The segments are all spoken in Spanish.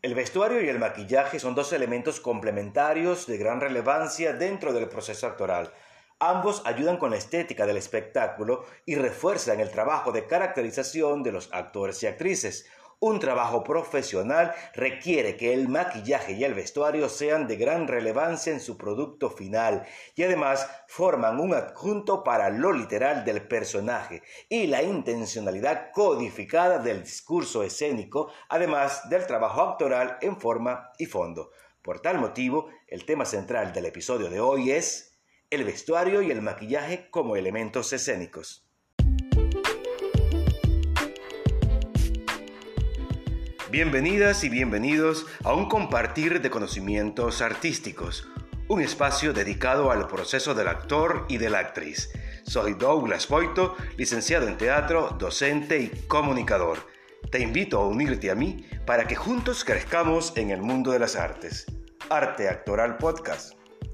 El vestuario y el maquillaje son dos elementos complementarios de gran relevancia dentro del proceso actoral. Ambos ayudan con la estética del espectáculo y refuerzan el trabajo de caracterización de los actores y actrices. Un trabajo profesional requiere que el maquillaje y el vestuario sean de gran relevancia en su producto final y además forman un adjunto para lo literal del personaje y la intencionalidad codificada del discurso escénico, además del trabajo actoral en forma y fondo. Por tal motivo, el tema central del episodio de hoy es el vestuario y el maquillaje como elementos escénicos. Bienvenidas y bienvenidos a un compartir de conocimientos artísticos, un espacio dedicado al proceso del actor y de la actriz. Soy Douglas Boito, licenciado en teatro, docente y comunicador. Te invito a unirte a mí para que juntos crezcamos en el mundo de las artes. Arte Actoral Podcast.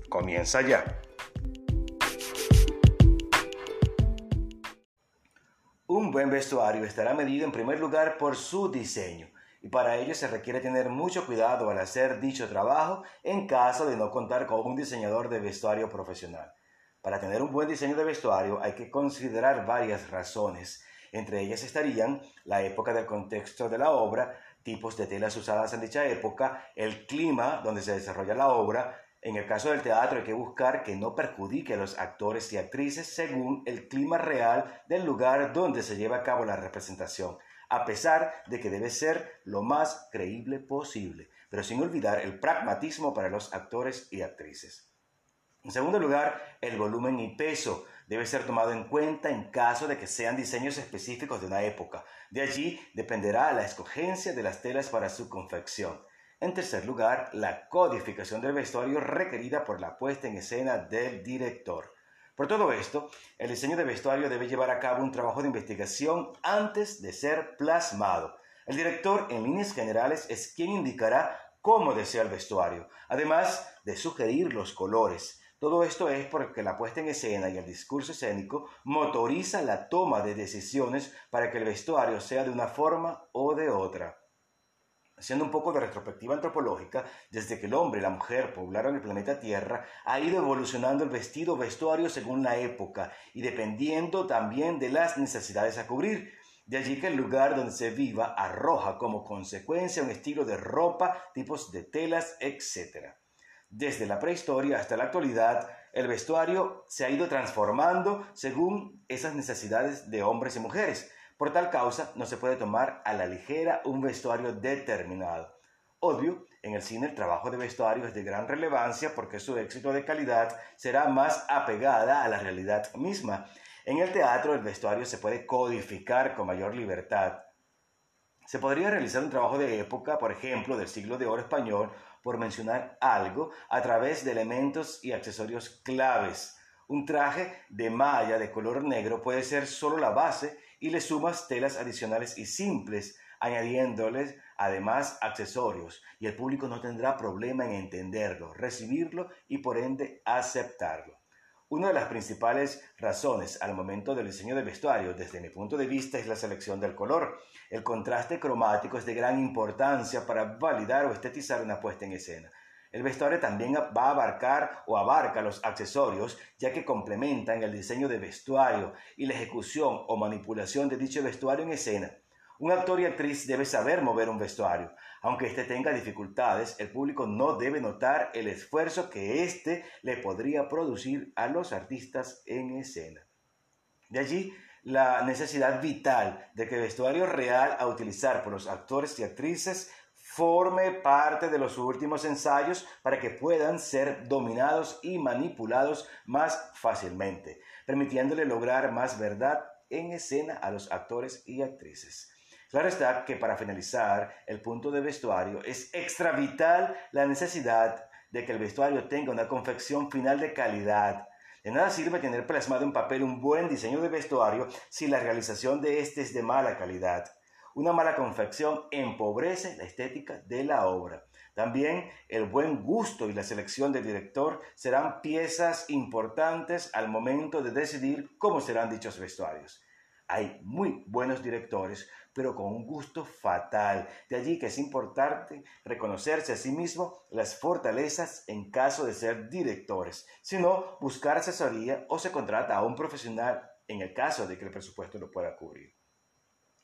Comienza ya. Un buen vestuario estará medido en primer lugar por su diseño y para ello se requiere tener mucho cuidado al hacer dicho trabajo en caso de no contar con un diseñador de vestuario profesional. Para tener un buen diseño de vestuario hay que considerar varias razones. Entre ellas estarían la época del contexto de la obra, tipos de telas usadas en dicha época, el clima donde se desarrolla la obra. En el caso del teatro hay que buscar que no perjudique a los actores y actrices según el clima real del lugar donde se lleva a cabo la representación a pesar de que debe ser lo más creíble posible, pero sin olvidar el pragmatismo para los actores y actrices. En segundo lugar, el volumen y peso debe ser tomado en cuenta en caso de que sean diseños específicos de una época. De allí dependerá la escogencia de las telas para su confección. En tercer lugar, la codificación del vestuario requerida por la puesta en escena del director. Por todo esto, el diseño de vestuario debe llevar a cabo un trabajo de investigación antes de ser plasmado. El director, en líneas generales, es quien indicará cómo desea el vestuario, además de sugerir los colores. Todo esto es porque la puesta en escena y el discurso escénico motoriza la toma de decisiones para que el vestuario sea de una forma o de otra. Haciendo un poco de retrospectiva antropológica, desde que el hombre y la mujer poblaron el planeta Tierra, ha ido evolucionando el vestido vestuario según la época y dependiendo también de las necesidades a cubrir. De allí que el lugar donde se viva arroja como consecuencia un estilo de ropa, tipos de telas, etc. Desde la prehistoria hasta la actualidad, el vestuario se ha ido transformando según esas necesidades de hombres y mujeres. Por tal causa, no se puede tomar a la ligera un vestuario determinado. Obvio, en el cine el trabajo de vestuario es de gran relevancia porque su éxito de calidad será más apegada a la realidad misma. En el teatro el vestuario se puede codificar con mayor libertad. Se podría realizar un trabajo de época, por ejemplo, del siglo de oro español, por mencionar algo, a través de elementos y accesorios claves. Un traje de malla de color negro puede ser solo la base y le sumas telas adicionales y simples, añadiéndoles además accesorios, y el público no tendrá problema en entenderlo, recibirlo y por ende aceptarlo. Una de las principales razones al momento del diseño de vestuario, desde mi punto de vista, es la selección del color. El contraste cromático es de gran importancia para validar o estetizar una puesta en escena. El vestuario también va a abarcar o abarca los accesorios, ya que complementan el diseño de vestuario y la ejecución o manipulación de dicho vestuario en escena. Un actor y actriz debe saber mover un vestuario. Aunque éste tenga dificultades, el público no debe notar el esfuerzo que éste le podría producir a los artistas en escena. De allí la necesidad vital de que el vestuario real a utilizar por los actores y actrices forme parte de los últimos ensayos para que puedan ser dominados y manipulados más fácilmente, permitiéndole lograr más verdad en escena a los actores y actrices. Claro está que para finalizar el punto de vestuario es extra vital la necesidad de que el vestuario tenga una confección final de calidad. De nada sirve tener plasmado en papel un buen diseño de vestuario si la realización de este es de mala calidad. Una mala confección empobrece la estética de la obra. También el buen gusto y la selección del director serán piezas importantes al momento de decidir cómo serán dichos vestuarios. Hay muy buenos directores, pero con un gusto fatal. De allí que es importante reconocerse a sí mismo las fortalezas en caso de ser directores. Si no, buscar asesoría o se contrata a un profesional en el caso de que el presupuesto lo pueda cubrir.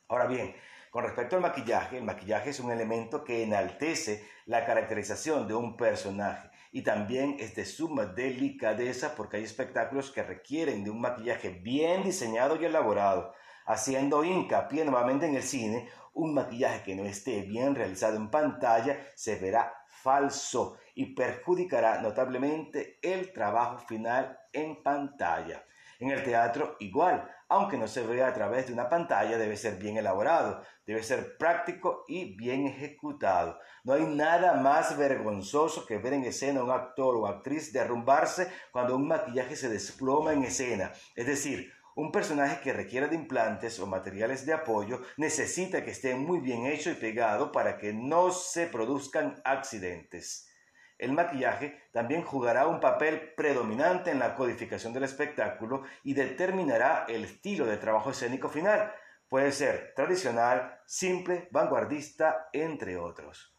Ahora bien, con respecto al maquillaje, el maquillaje es un elemento que enaltece la caracterización de un personaje y también es de suma delicadeza porque hay espectáculos que requieren de un maquillaje bien diseñado y elaborado, haciendo hincapié nuevamente en el cine, un maquillaje que no esté bien realizado en pantalla se verá falso y perjudicará notablemente el trabajo final en pantalla. En el teatro igual, aunque no se vea a través de una pantalla, debe ser bien elaborado, debe ser práctico y bien ejecutado. No hay nada más vergonzoso que ver en escena a un actor o actriz derrumbarse cuando un maquillaje se desploma en escena. Es decir, un personaje que requiera de implantes o materiales de apoyo necesita que esté muy bien hecho y pegado para que no se produzcan accidentes. El maquillaje también jugará un papel predominante en la codificación del espectáculo y determinará el estilo de trabajo escénico final. Puede ser tradicional, simple, vanguardista, entre otros.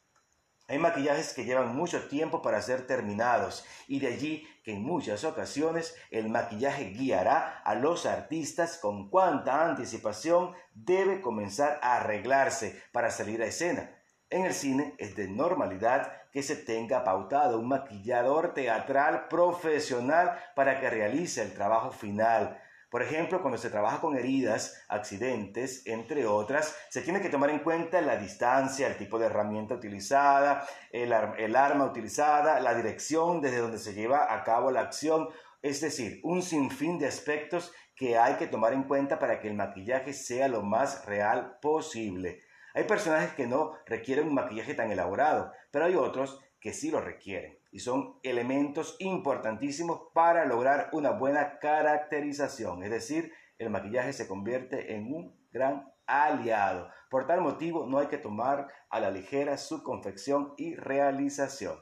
Hay maquillajes que llevan mucho tiempo para ser terminados y de allí que en muchas ocasiones el maquillaje guiará a los artistas con cuánta anticipación debe comenzar a arreglarse para salir a escena. En el cine es de normalidad que se tenga pautado un maquillador teatral profesional para que realice el trabajo final. Por ejemplo, cuando se trabaja con heridas, accidentes, entre otras, se tiene que tomar en cuenta la distancia, el tipo de herramienta utilizada, el, arma utilizada, la dirección desde donde se lleva a cabo la acción, es decir, un sinfín de aspectos que hay que tomar en cuenta para que el maquillaje sea lo más real posible. Hay personajes que no requieren un maquillaje tan elaborado, pero hay otros que sí lo requieren y son elementos importantísimos para lograr una buena caracterización. Es decir, el maquillaje se convierte en un gran aliado. Por tal motivo, no hay que tomar a la ligera su confección y realización.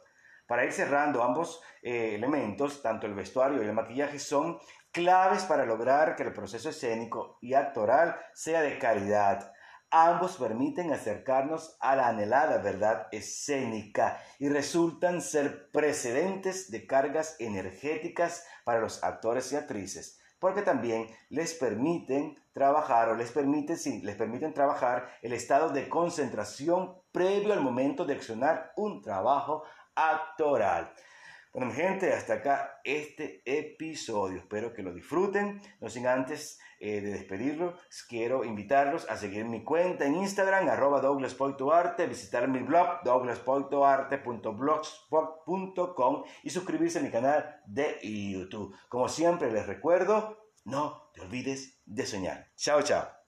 Para ir cerrando, ambos eh, elementos, tanto el vestuario y el maquillaje, son claves para lograr que el proceso escénico y actoral sea de calidad Ambos permiten acercarnos a la anhelada verdad escénica y resultan ser precedentes de cargas energéticas para los actores y actrices, porque también les permiten trabajar o les permiten, les permiten trabajar el estado de concentración previo al momento de accionar un trabajo actoral. Bueno, mi gente, hasta acá este episodio. Espero que lo disfruten. No sin antes eh, de despedirlo, quiero invitarlos a seguir mi cuenta en Instagram, arroba douglaspoitoarte, visitar mi blog, douglaspoitoarte.blogspot.com y suscribirse a mi canal de YouTube. Como siempre les recuerdo, no te olvides de soñar. Chao, chao.